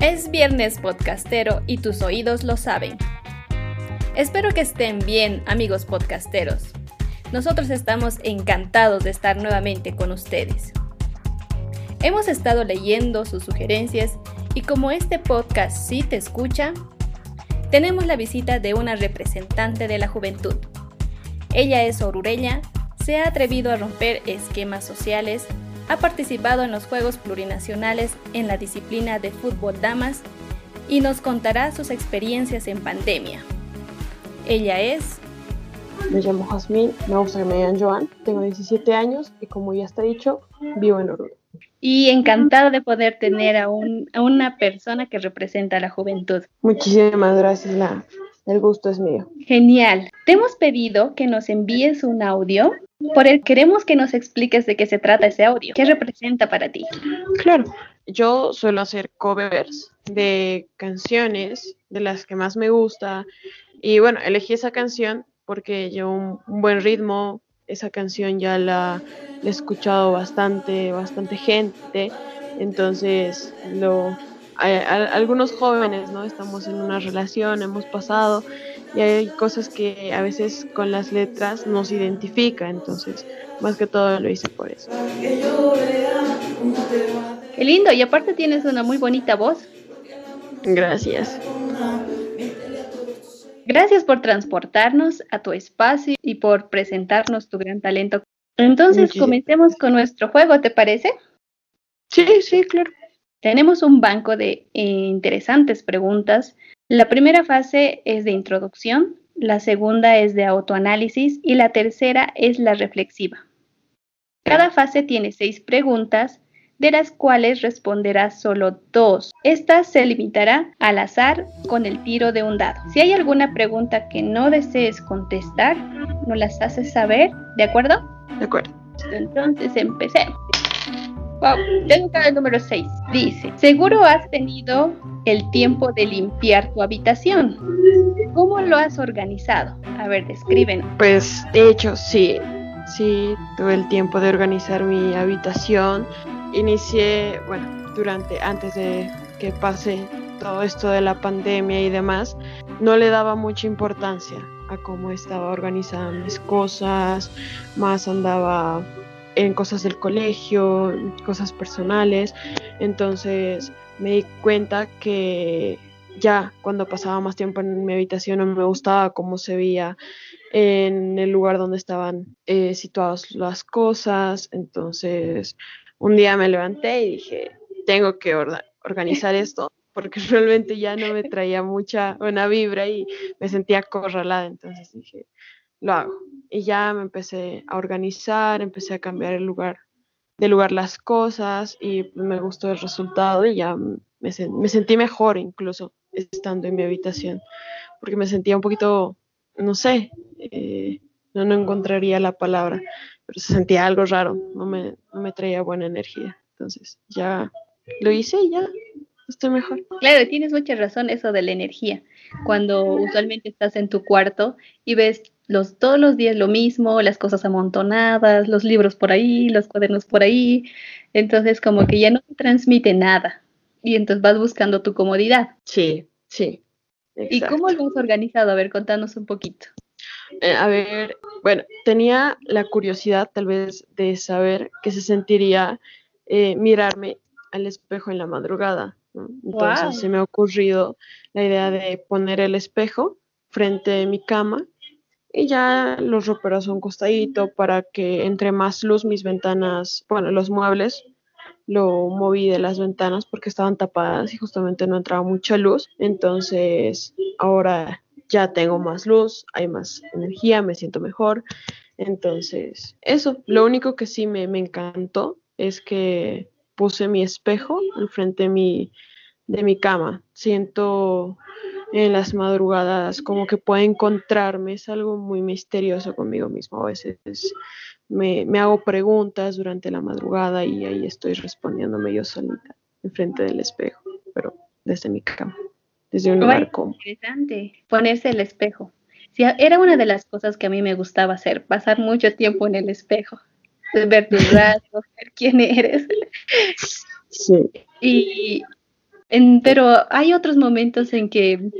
Es viernes podcastero y tus oídos lo saben. Espero que estén bien, amigos podcasteros. Nosotros estamos encantados de estar nuevamente con ustedes. Hemos estado leyendo sus sugerencias y como este podcast sí te escucha, tenemos la visita de una representante de la juventud. Ella es orureña, se ha atrevido a romper esquemas sociales, ha participado en los Juegos Plurinacionales en la disciplina de fútbol damas y nos contará sus experiencias en pandemia. Ella es... Me llamo Jazmín, me gusta que me digan Joan, tengo 17 años y como ya está dicho, vivo en Oruro. Y encantado de poder tener a, a una persona que representa a la juventud. Muchísimas gracias, la, el gusto es mío. Genial. Te hemos pedido que nos envíes un audio por el queremos que nos expliques de qué se trata ese audio. ¿Qué representa para ti? Claro, yo suelo hacer covers de canciones de las que más me gusta y bueno, elegí esa canción porque lleva un, buen ritmo, esa canción ya la, la, he escuchado bastante, bastante gente, entonces lo, hay, algunos jóvenes, ¿no? Estamos en una relación, hemos pasado y hay cosas que a veces con las letras nos identifica, entonces más que todo lo hice por eso. Qué lindo, y aparte tienes una muy bonita voz. Gracias. Gracias por transportarnos a tu espacio y por presentarnos tu gran talento. Entonces, comencemos con nuestro juego, ¿te parece? Sí, sí, claro. Tenemos un banco de eh, interesantes preguntas. La primera fase es de introducción, la segunda es de autoanálisis y la tercera es la reflexiva. Cada fase tiene seis preguntas de las cuales responderás solo dos. Esta se limitará al azar con el tiro de un dado. Si hay alguna pregunta que no desees contestar, nos las haces saber, ¿de acuerdo? De acuerdo. Entonces empecemos. Wow, tengo el número 6. Dice, seguro has tenido el tiempo de limpiar tu habitación. ¿Cómo lo has organizado? A ver, describen. Pues de hecho sí, sí, tuve el tiempo de organizar mi habitación inicié, bueno, durante, antes de que pase todo esto de la pandemia y demás, no le daba mucha importancia a cómo estaba organizada mis cosas, más andaba en cosas del colegio, cosas personales, entonces me di cuenta que ya cuando pasaba más tiempo en mi habitación no me gustaba cómo se veía en el lugar donde estaban eh, situadas las cosas, entonces un día me levanté y dije, tengo que organizar esto porque realmente ya no me traía mucha buena vibra y me sentía acorralada, entonces dije, lo hago. Y ya me empecé a organizar, empecé a cambiar el lugar, de lugar las cosas y me gustó el resultado y ya me, sentí mejor incluso estando en mi habitación, porque me sentía un poquito, no sé, eh, no, no encontraría la palabra, pero se sentía algo raro, no me, no me traía buena energía. Entonces ya lo hice y ya estoy mejor. Claro, tienes mucha razón eso de la energía. Cuando usualmente estás en tu cuarto y ves los, todos los días lo mismo, las cosas amontonadas, los libros por ahí, los cuadernos por ahí, entonces como que ya no te transmite nada y entonces vas buscando tu comodidad. Sí, sí. ¿Y cómo lo has organizado? A ver, contanos un poquito. Eh, a ver, bueno, tenía la curiosidad tal vez de saber qué se sentiría eh, mirarme al espejo en la madrugada. Entonces se me ha ocurrido la idea de poner el espejo frente a mi cama y ya los roperos a un costadito para que entre más luz mis ventanas, bueno, los muebles lo moví de las ventanas porque estaban tapadas y justamente no entraba mucha luz. Entonces ahora ya tengo más luz, hay más energía, me siento mejor. Entonces, eso, lo único que sí me, encantó es que puse mi espejo enfrente de mi, de mi cama. Siento en las madrugadas como que puedo encontrarme, es algo muy misterioso conmigo mismo. A veces me, me hago preguntas durante la madrugada y ahí estoy respondiéndome yo solita enfrente del espejo, pero desde mi cama desde un lugar Interesante, ponerse el espejo. Sí, era una de las cosas que a mí me gustaba hacer, pasar mucho tiempo en el espejo, ver tus rasgos, ver quién eres. Sí. Y pero hay otros momentos en que,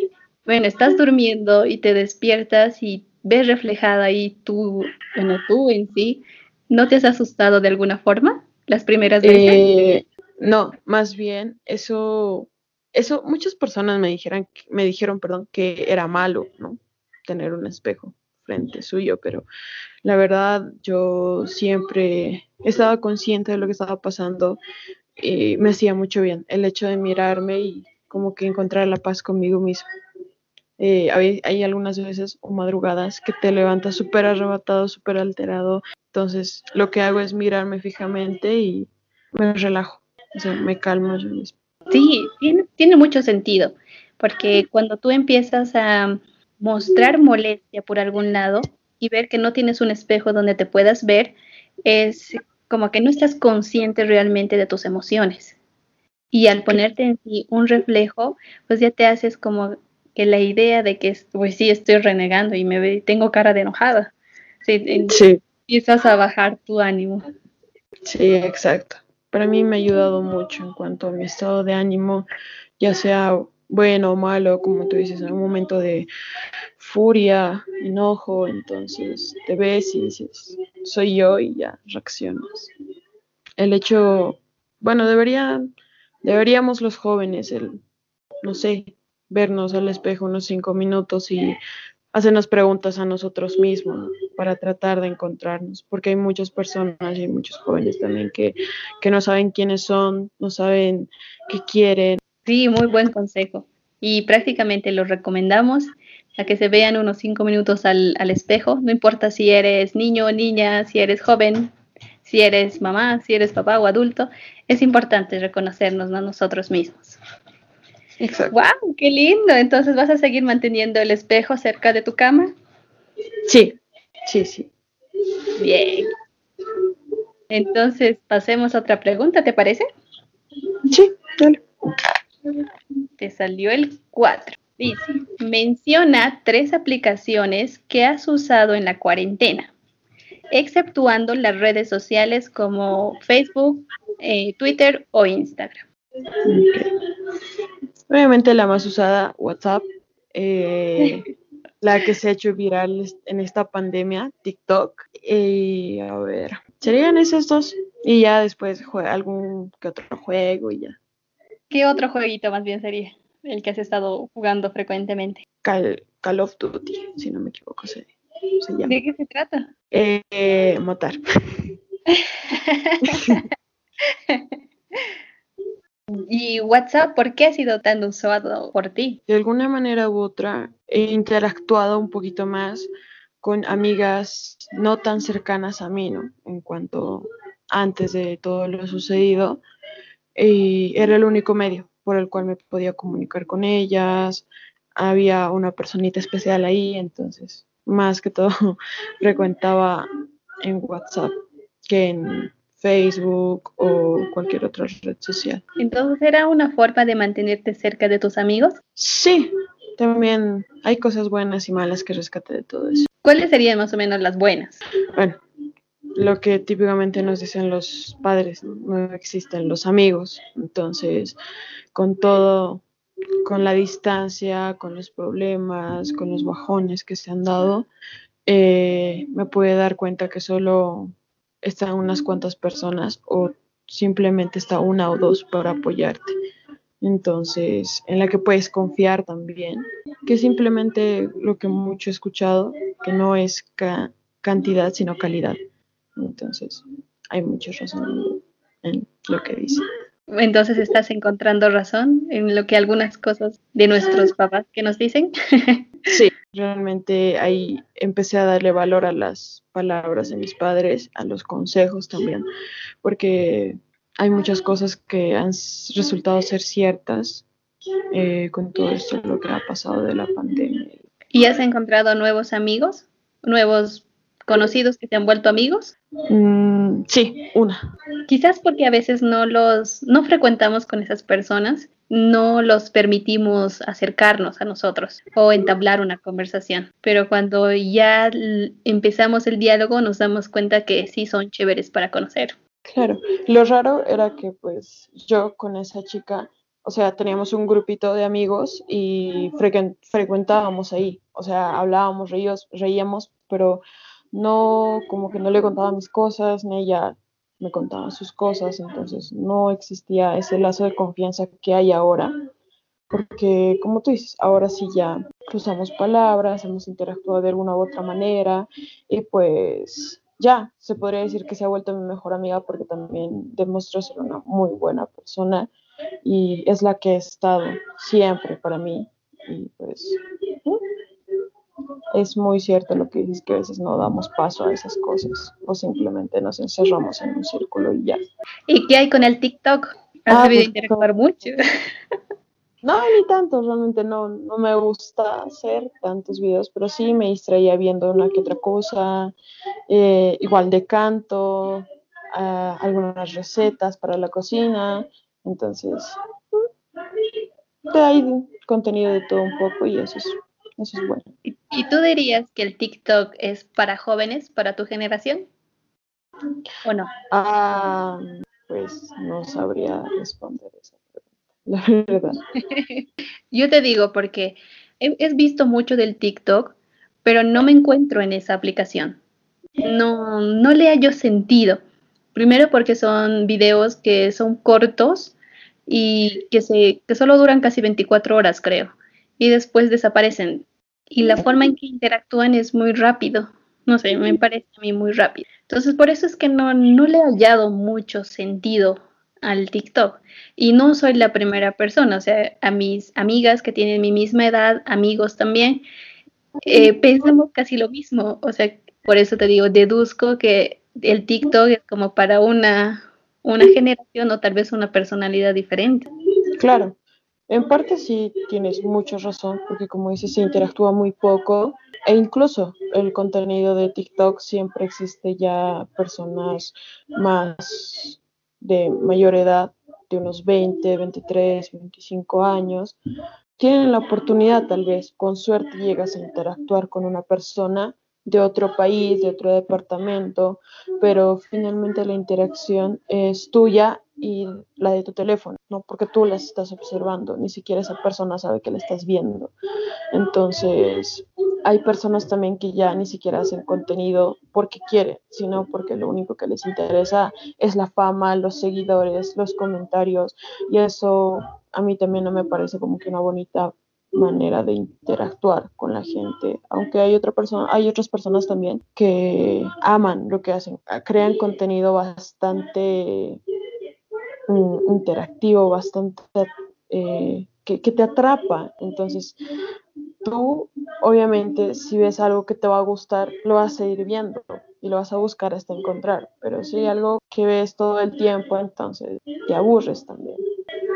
bueno, estás durmiendo y te despiertas y ves reflejada ahí tú, bueno, tú en sí, ¿no te has asustado de alguna forma las primeras veces? Eh, no, más bien, eso, eso, muchas personas me dijeron, me dijeron, perdón, que era malo, ¿no? Tener un espejo frente suyo, pero la verdad yo siempre estaba consciente de lo que estaba pasando y me hacía mucho bien el hecho de mirarme y como que encontrar la paz conmigo mismo. Eh, hay, algunas veces o madrugadas que te levantas súper arrebatado, súper alterado. Entonces lo que hago es mirarme fijamente y me relajo, o sea, me calmo yo mismo. Sí, tiene, tiene mucho sentido, porque cuando tú empiezas a mostrar molestia por algún lado y ver que no tienes un espejo donde te puedas ver, es como que no estás consciente realmente de tus emociones. Y al ponerte en ti un reflejo, pues ya te haces como que la idea de que, pues sí, estoy renegando y me tengo cara de enojada. Sí, Empiezas a bajar tu ánimo. Sí, exacto. Para mí me ha ayudado mucho en cuanto a mi estado de ánimo, ya sea bueno o malo, como tú dices, en un momento de furia, enojo, entonces te ves y dices, soy yo y ya reaccionas. El hecho, bueno, debería, deberíamos los jóvenes, el, no sé, vernos al espejo unos cinco minutos y hacernos preguntas a nosotros mismos para tratar de encontrarnos, porque hay muchas personas y muchos jóvenes también que, que no saben quiénes son, no saben qué quieren. Sí, muy buen consejo. Y prácticamente lo recomendamos a que se vean unos cinco minutos al, al espejo, no importa si eres niño o niña, si eres joven, si eres mamá, si eres papá o adulto, es importante reconocernos a nosotros mismos. Exacto. ¡Wow! ¡Qué lindo! Entonces, ¿vas a seguir manteniendo el espejo cerca de tu cama? Sí, sí, sí. Bien. Entonces, pasemos a otra pregunta, ¿te parece? Sí, dale. Te salió el 4. Dice, menciona tres aplicaciones que has usado en la cuarentena, exceptuando las redes sociales como Facebook, eh, Twitter o Instagram. Obviamente la más usada, WhatsApp. Eh, la que se ha hecho viral en esta pandemia, TikTok. Y a ver, serían esos dos. Y ya después algún que otro juego y ya. ¿Qué otro jueguito más bien sería el que has estado jugando frecuentemente? Call, of Duty, si no me equivoco, se, llama. ¿De qué se trata? Eh, matar. ¿Y WhatsApp por qué ha sido tan usado por ti? De alguna manera u otra he interactuado un poquito más con amigas no tan cercanas a mí, ¿no? En cuanto antes de todo lo sucedido, y era el único medio por el cual me podía comunicar con ellas, había una personita especial ahí, entonces más que todo frecuentaba en WhatsApp que en Facebook o cualquier otra red social. Entonces, ¿era una forma de mantenerte cerca de tus amigos? Sí, también hay cosas buenas y malas que rescate de todo eso. ¿Cuáles serían más o menos las buenas? Bueno, lo que típicamente nos dicen los padres, no, existen los amigos. Entonces, con todo, con la distancia, con los problemas, con los bajones que se han dado, eh, me puede dar cuenta que solo están unas cuantas personas o simplemente está una o dos para apoyarte. Entonces, en la que puedes confiar también, que simplemente lo que mucho he escuchado, que no es cantidad, sino calidad. Entonces, hay mucha razón en lo que dice. Entonces, ¿estás encontrando razón en lo que algunas cosas de nuestros papás que nos dicen? sí, realmente ahí empecé a darle valor a las palabras de mis padres, a los consejos también, porque hay muchas cosas que han resultado ser ciertas eh, con todo esto lo que ha pasado de la pandemia. ¿Y has encontrado nuevos amigos? ¿Nuevos conocidos que se han vuelto amigos? Mm, sí, una. Quizás porque a veces no los, no frecuentamos con esas personas, no los permitimos acercarnos a nosotros o entablar una conversación. Pero cuando ya empezamos el diálogo nos damos cuenta que sí son chéveres para conocer. Claro, lo raro era que pues yo con esa chica o sea, teníamos un grupito de amigos y frecuentábamos ahí, o sea, hablábamos, reíos, reíamos, pero no, como que no le contaba mis cosas, ni ella me contaba sus cosas, entonces no existía ese lazo de confianza que hay ahora, porque como tú dices, ahora sí ya cruzamos palabras, hemos interactuado de alguna u otra manera y pues ya se podría decir que se ha vuelto mi mejor amiga porque también demostró ser una muy buena persona y es la que ha estado siempre para mí y pues es muy cierto lo que dices que a veces no damos paso a esas cosas o simplemente nos encerramos en un círculo y ya. ¿Y qué hay con el TikTok? ¿Has ah, debido pues, interactuar mucho? No, ni tanto, realmente no, no me gusta hacer tantos videos, pero sí me distraía viendo una que otra cosa, eh, igual de canto, ah, algunas recetas para la cocina, entonces hay contenido de todo un poco y eso es, eso es bueno. ¿Y tú dirías que el TikTok es para jóvenes, para tu generación? ¿O no? Ah, pues no sabría responder eso la verdad. Yo te digo porque he, visto mucho del TikTok, pero no me encuentro en esa aplicación. No, no le hallo sentido. Primero porque son videos que son cortos y que, se, que solo duran casi 24 horas, creo. Y después desaparecen. Y la forma en que interactúan es muy rápido. No sé, me parece a mí muy rápido. Entonces, por eso es que no, no le he hallado mucho sentido al TikTok. Y no soy la primera persona, o sea, a mis amigas que tienen mi misma edad, amigos también, eh, pensamos casi lo mismo. O sea, por eso te digo, deduzco que el TikTok es como para una, una generación o tal vez una personalidad diferente. Claro, en parte sí tienes mucha razón, porque como dices, se interactúa muy poco e incluso el contenido de TikTok siempre existe ya personas más de mayor edad, de unos 20, 23, 25 años, tienen la oportunidad tal vez, con suerte llegas a interactuar con una persona de otro país, de otro departamento, pero finalmente la interacción es tuya y la de tu teléfono, no porque tú las estás observando, ni siquiera esa persona sabe que la estás viendo. Entonces, hay personas también que ya ni siquiera hacen contenido porque quieren, sino porque lo único que les interesa es la fama, los seguidores, los comentarios, y eso a mí también no me parece como que una bonita manera de interactuar con la gente, aunque hay otra persona, hay otras personas también que aman lo que hacen, crean contenido bastante interactivo, bastante eh, que, que, te atrapa. Entonces, tú, obviamente, si ves algo que te va a gustar, lo vas a ir viendo y lo vas a buscar hasta encontrar. Pero si hay algo que ves todo el tiempo, entonces te aburres también.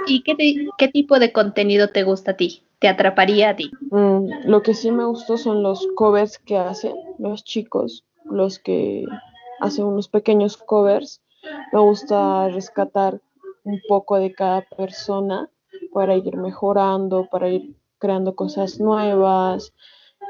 ¿Y qué, qué tipo de contenido te gusta a ti? ¿Te atraparía a ti? Mm, lo que sí me gustó son los covers que hacen los chicos, los que hacen unos pequeños covers. Me gusta rescatar un poco de cada persona para ir mejorando, para ir creando cosas nuevas,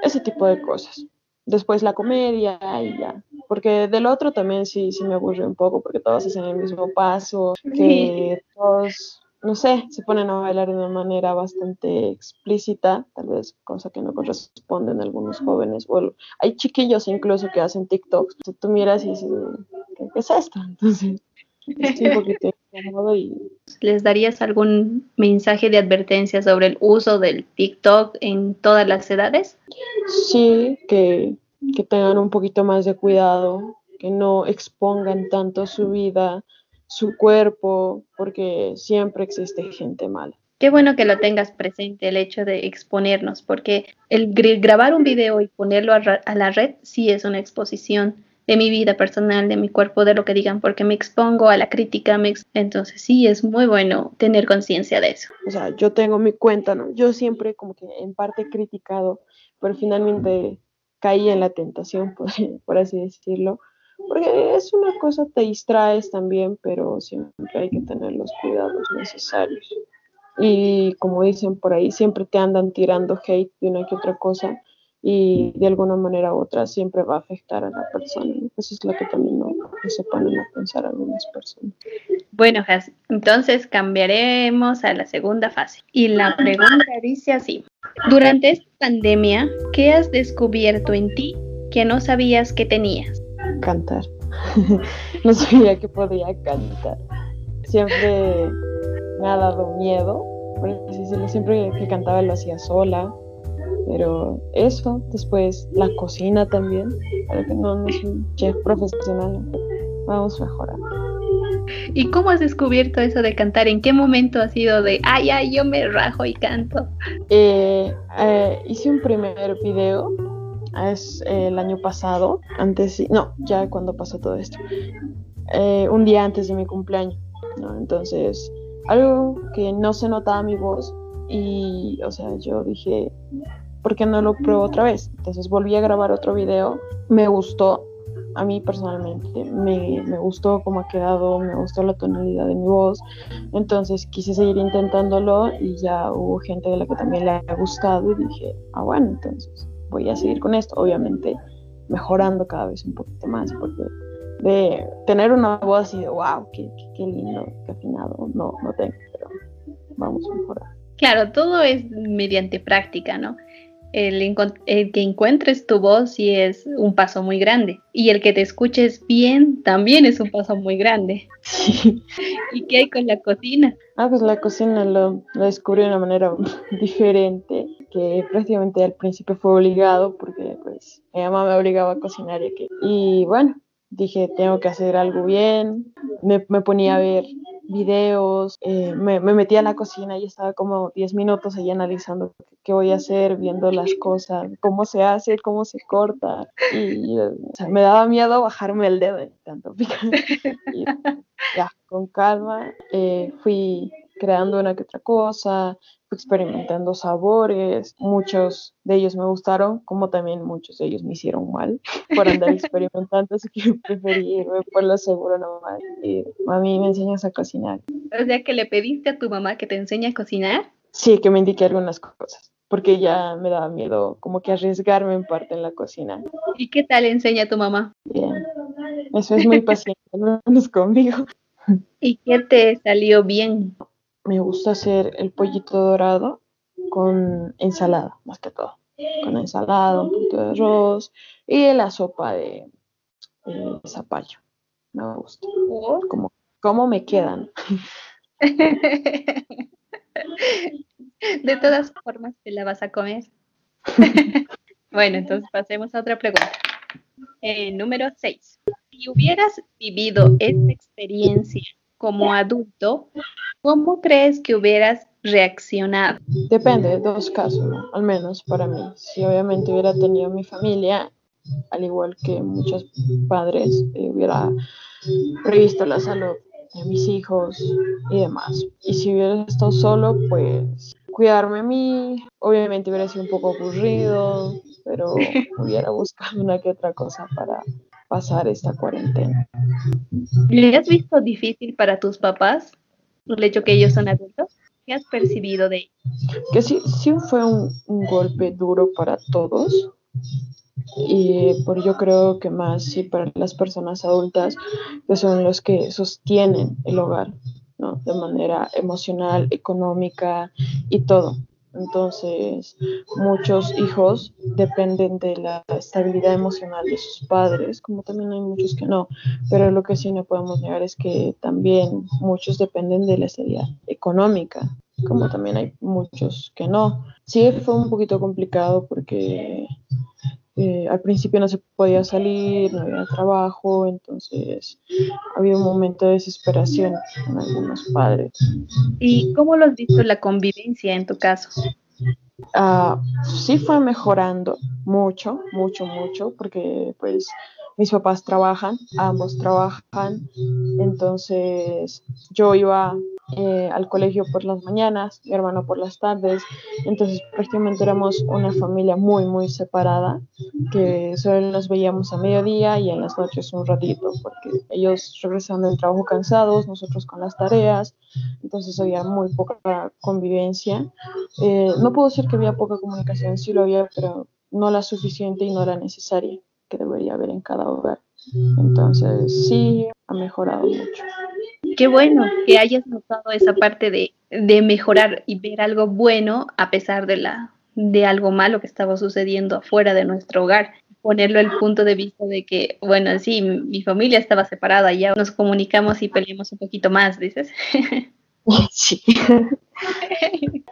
ese tipo de cosas. Después la comedia y ya. Porque del otro también sí, sí me aburre un poco, porque todos hacen el mismo paso, que todos no sé, se ponen a bailar de una manera bastante explícita, tal vez cosa que no corresponden a algunos jóvenes. Bueno, hay chiquillos incluso que hacen TikToks. Tú miras y dices, ¿qué es esto? Entonces, estoy un poquito y... ¿Les darías algún mensaje de advertencia sobre el uso del TikTok en todas las edades? Sí, que, que tengan un poquito más de cuidado, que no expongan tanto su vida su cuerpo, porque siempre existe gente mala. Qué bueno que lo tengas presente, el hecho de exponernos, porque el grabar un video y ponerlo a, la red sí es una exposición de mi vida personal, de mi cuerpo, de lo que digan, porque me expongo a la crítica, me entonces sí es muy bueno tener conciencia de eso. O sea, yo tengo mi cuenta, ¿no? Yo siempre como que en parte criticado, pero finalmente caí en la tentación, por así decirlo, porque es una cosa, te distraes también, pero siempre hay que tener los cuidados necesarios. Y como dicen por ahí, siempre te andan tirando hate de una que otra cosa. Y de alguna manera u otra siempre va a afectar a la persona. Eso es lo que también no, se ponen a pensar algunas personas. Bueno, entonces cambiaremos a la segunda fase. Y la pregunta dice así, durante esta pandemia, ¿qué has descubierto en ti que no sabías que tenías? Cantar. no sabía que podía cantar. Siempre me ha dado miedo, siempre que cantaba lo hacía sola pero eso, después la cocina también, para que no, no soy un chef profesional, vamos mejorando. ¿Y cómo has descubierto eso de cantar? ¿En qué momento ha sido de, ay, ay, yo me rajo y canto? Eh, eh, hice un primer video, es eh, el año pasado, antes, no, ya cuando pasó todo esto, un día antes de mi cumpleaños, ¿no? Entonces, algo que no se notaba mi voz y, o sea, yo dije, ¿por qué no lo pruebo otra vez? Entonces volví a grabar otro video, me gustó, a mí personalmente, me, me, gustó cómo ha quedado, me gustó la tonalidad de mi voz, entonces quise seguir intentándolo y ya hubo gente de la que también le ha gustado y dije, ah bueno, entonces voy a seguir con esto, obviamente mejorando cada vez un poquito más, porque de tener una voz así de wow, qué, qué, lindo, qué afinado, no, no tengo, pero vamos a mejorar. Claro, todo es mediante práctica, ¿no? El, que encuentres tu voz sí es un paso muy grande. Y el que te escuches bien también es un paso muy grande. ¿Y qué hay con la cocina? Ah, pues la cocina lo, descubrí de una manera diferente, que prácticamente al principio fue obligado porque pues mi mamá me obligaba a cocinar y, que, y bueno, dije tengo que hacer algo bien, me, me ponía a ver videos, eh, me, me metí a la cocina y estaba como 10 minutos ahí analizando qué voy a hacer, viendo las cosas, cómo se hace, cómo se corta. Y me daba miedo bajarme el dedo tanto ya, con calma, eh, fui creando una que otra cosa, experimentando sabores, muchos de ellos me gustaron, como también muchos de ellos me hicieron mal por andar experimentando, así que preferí irme por lo seguro nomás. Y a mí me enseñas a cocinar. O sea que le pediste a tu mamá que te enseñe a cocinar. Sí, que me indique algunas cosas, porque ya me daba miedo como que arriesgarme en parte en la cocina. ¿Y qué tal enseña tu mamá? Bien, eso es muy paciente, al menos conmigo. ¿Y qué te salió bien? Me gusta hacer el pollito dorado con ensalada, más que todo. Con ensalada, un poquito de arroz y la sopa de, zapallo. Me gusta. Como, ¿Cómo me quedan? De todas formas, te la vas a comer. bueno, entonces pasemos a otra pregunta. Eh, número 6. Si hubieras vivido esta experiencia como adulto, ¿cómo crees que hubieras reaccionado? Depende de dos casos, al menos para mí. Si obviamente hubiera tenido mi familia, al igual que muchos padres, eh, hubiera previsto la salud de mis hijos y demás. Y si hubiera estado solo, pues cuidarme a mí, obviamente hubiera sido un poco aburrido, pero hubiera buscado una que otra cosa para pasar esta cuarentena. ¿Le has visto difícil para tus papás el hecho que ellos son adultos? ¿Qué has percibido de ellos? Que sí, sí fue un, golpe duro para todos. Y por yo creo que más sí para las personas adultas que son los que sostienen el hogar, ¿no? De manera emocional, económica y todo. Entonces, muchos hijos dependen de la estabilidad emocional de sus padres, como también hay muchos que no. Pero lo que sí no podemos negar es que también muchos dependen de la estabilidad económica, como también hay muchos que no. Sí, fue un poquito complicado porque eh, al principio no se podía salir, no había trabajo, entonces había un momento de desesperación en algunos padres. ¿Y cómo lo has visto la convivencia en tu caso? Uh, sí fue mejorando mucho, mucho, mucho, porque pues mis papás trabajan, ambos trabajan, entonces yo iba eh, al colegio por las mañanas, mi hermano por las tardes, entonces prácticamente éramos una familia muy, muy separada, que solo nos veíamos a mediodía y en las noches un ratito, porque ellos regresaban del trabajo cansados, nosotros con las tareas, entonces había muy poca convivencia. Eh, no puedo decir que había poca comunicación, sí lo había, pero no la suficiente y no la necesaria que debería haber en cada hogar. Entonces, sí, ha mejorado mucho. Qué bueno que hayas notado esa parte de, de mejorar y ver algo bueno a pesar de, la, de algo malo que estaba sucediendo afuera de nuestro hogar. Ponerlo el punto de vista de que, bueno, sí, mi familia estaba separada, ya nos comunicamos y peleamos un poquito más, dices. Sí.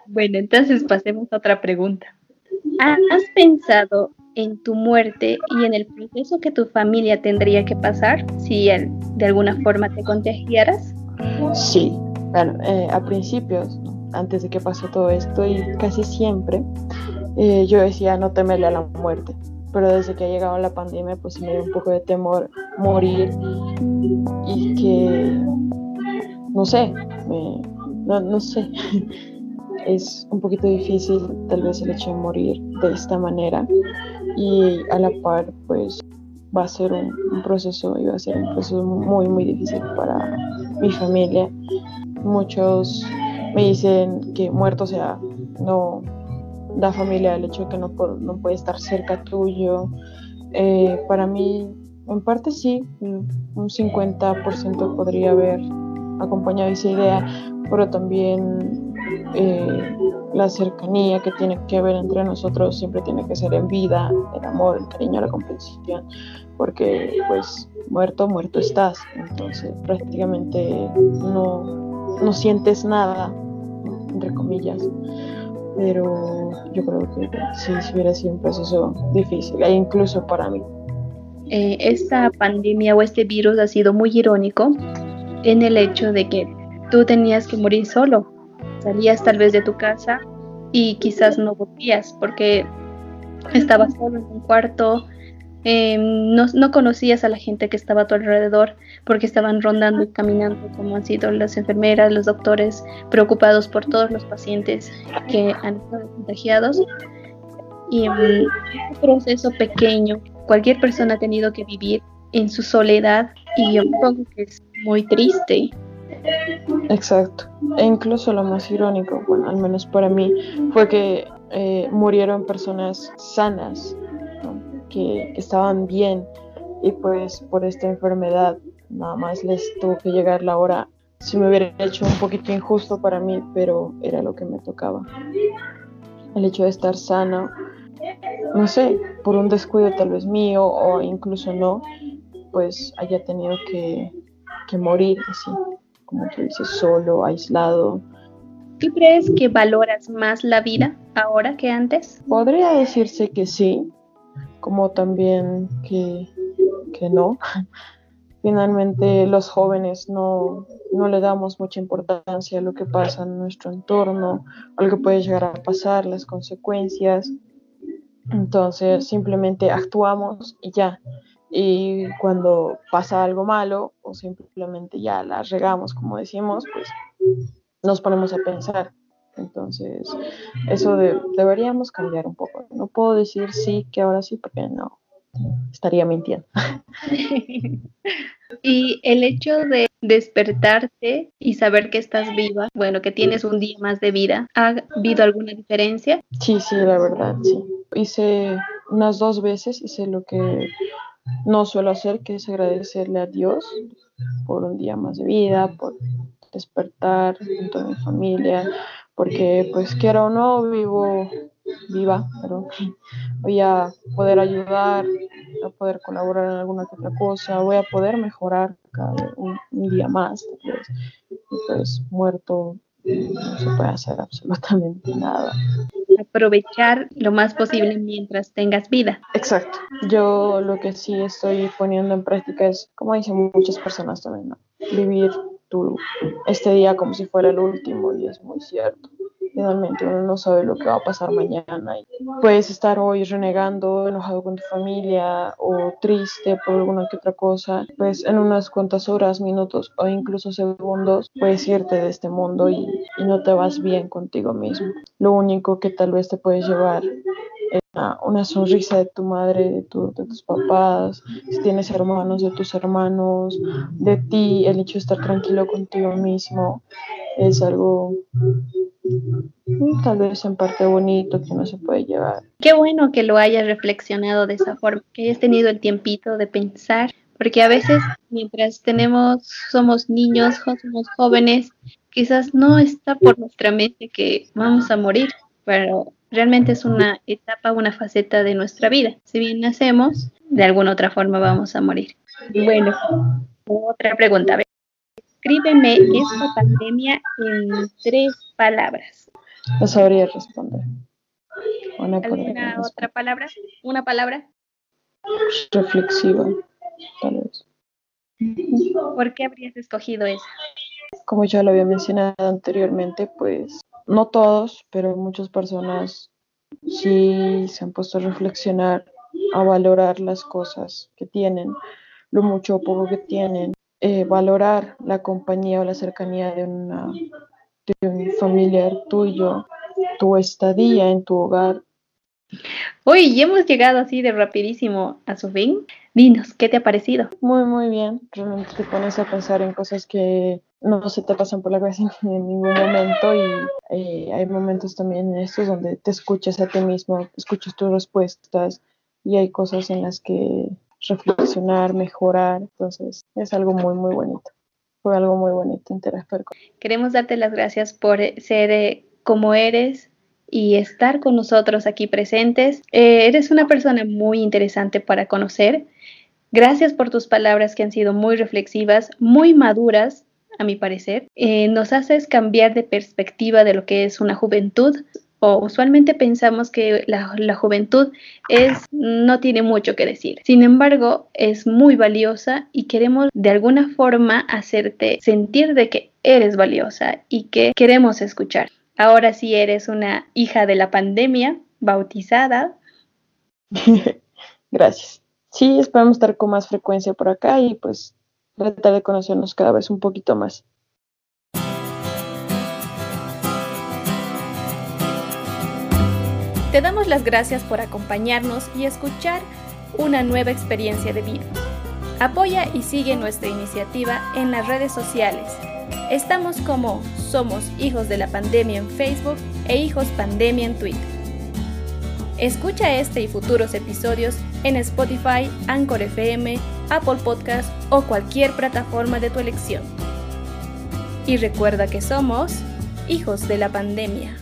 bueno, entonces pasemos a otra pregunta. ¿Has pensado en tu muerte y en el proceso que tu familia tendría que pasar si de alguna forma te contagiaras? Sí, bueno, eh, a principios, antes de que pasó todo esto y casi siempre, eh, yo decía no temerle a la muerte, pero desde que ha llegado la pandemia pues me dio un poco de temor morir y que, no sé, no, no sé, es un poquito difícil tal vez el hecho de morir de esta manera y a la par pues va a ser un, proceso y va a ser un proceso muy muy difícil para mi familia. Muchos me dicen que muerto sea no da familia el hecho de que no, no puede estar cerca tuyo. Eh, para mí en parte sí un 50% podría haber acompañado esa idea pero también eh, la cercanía que tiene que haber entre nosotros siempre tiene que ser en vida, el amor, el cariño, la comprensión, porque pues muerto, muerto estás, entonces prácticamente no, no sientes nada, entre comillas, pero yo creo que sí, hubiera sido un proceso difícil, e incluso para mí. Eh, esta pandemia o este virus ha sido muy irónico en el hecho de que tú tenías que morir solo, salías tal vez de tu casa y quizás no volvías porque estabas solo en un cuarto, em, no, no, conocías a la gente que estaba a tu alrededor porque estaban rondando y caminando como han sido las enfermeras, los doctores, preocupados por todos los pacientes que han estado contagiados. Y en un proceso pequeño, cualquier persona ha tenido que vivir en su soledad y yo que es muy triste Exacto. E incluso lo más irónico, bueno, al menos para mí, fue que eh, murieron personas sanas, que, estaban bien, y pues por esta enfermedad nada más les tuvo que llegar la hora. Si me hubiera hecho un poquito injusto para mí, pero era lo que me tocaba. El hecho de estar sano, no sé, por un descuido tal vez mío o incluso no, pues haya tenido que morir así como tú dices, solo, aislado. ¿Tú crees que valoras más la vida ahora que antes? Podría decirse que sí, como también que, que no. Finalmente los jóvenes no, no le damos mucha importancia a lo que pasa en nuestro entorno, a lo que puede llegar a pasar, las consecuencias. Entonces simplemente actuamos y ya y cuando pasa algo malo o simplemente ya la regamos, como decimos, pues nos ponemos a pensar. Entonces, eso deberíamos cambiar un poco. No puedo decir sí, que ahora sí, porque no, estaría mintiendo. y el hecho de despertarte y saber que estás viva, bueno, que tienes un día más de vida, ¿ha habido alguna diferencia? Sí, sí, la verdad, sí. Hice unas dos veces, hice lo que no suelo hacer, que es agradecerle a Dios por un día más de vida, por despertar junto a mi familia, porque pues quiero o no vivo viva, pero voy a poder ayudar, a poder colaborar en alguna otra cosa, voy a poder mejorar cada un, día más, y pues muerto no se puede hacer absolutamente nada aprovechar lo más posible mientras tengas vida. Exacto. Yo lo que sí estoy poniendo en práctica es, como dicen muchas personas también, vivir tu, este día como si fuera el último y es muy cierto. Finalmente uno no sabe lo que va a pasar mañana. Puedes estar hoy renegando, enojado con tu familia o triste por alguna que otra cosa. Pues en unas cuantas horas, minutos o incluso segundos puedes irte de este mundo y, y no te vas bien contigo mismo. Lo único que tal vez te puedes llevar una sonrisa de tu madre, de, tu, de tus papás, si tienes hermanos, de tus hermanos, de ti, el hecho de estar tranquilo contigo mismo es algo tal vez en parte bonito que no se puede llevar. Qué bueno que lo hayas reflexionado de esa forma, que hayas tenido el tiempito de pensar, porque a veces mientras tenemos, somos niños, somos jóvenes, quizás no está por nuestra mente que vamos a morir, pero realmente es una etapa, una faceta de nuestra vida. Si bien nacemos, de alguna otra forma vamos a morir. Bueno, otra pregunta. Escríbeme esta pandemia en tres palabras. No sabría responder. Una ¿Alguna otra palabra? ¿Una palabra? Reflexiva, tal vez. ¿Por qué habrías escogido esa? Como ya lo había mencionado anteriormente, pues no todos, pero muchas personas sí se han puesto a reflexionar, a valorar las cosas que tienen, lo mucho o poco que tienen, eh, valorar la compañía o la cercanía de, una, de un familiar tuyo, tu estadía en tu hogar. Uy, ya hemos llegado así de rapidísimo a su fin. Dinos, ¿qué te ha parecido? Muy, muy bien. Realmente te pones a pensar en cosas que no se te pasan por la cabeza en ningún momento y eh, hay momentos también en estos donde te escuchas a ti mismo, escuchas tus respuestas y hay cosas en las que reflexionar, mejorar. Entonces es algo muy, muy bonito. Fue algo muy bonito interactuar con. Queremos darte las gracias por ser eh, como eres, y estar con nosotros aquí presentes. Eh, eres una persona muy interesante para conocer. Gracias por tus palabras que han sido muy reflexivas, muy maduras, a mi parecer. Eh, nos haces cambiar de perspectiva de lo que es una juventud. O usualmente pensamos que la, la juventud es, no tiene mucho que decir. Sin embargo, es muy valiosa y queremos de alguna forma hacerte sentir de que eres valiosa y que queremos escuchar. Ahora sí eres una hija de la pandemia, bautizada. Gracias. Sí, esperamos estar con más frecuencia por acá y pues tratar de conocernos cada vez un poquito más. Te damos las gracias por acompañarnos y escuchar una nueva experiencia de vida. Apoya y sigue nuestra iniciativa en las redes sociales Estamos como Somos Hijos de la Pandemia en Facebook e Hijos Pandemia en Twitter. Escucha este y futuros episodios en Spotify, Anchor FM, Apple Podcast o cualquier plataforma de tu elección. Y recuerda que somos hijos de la pandemia.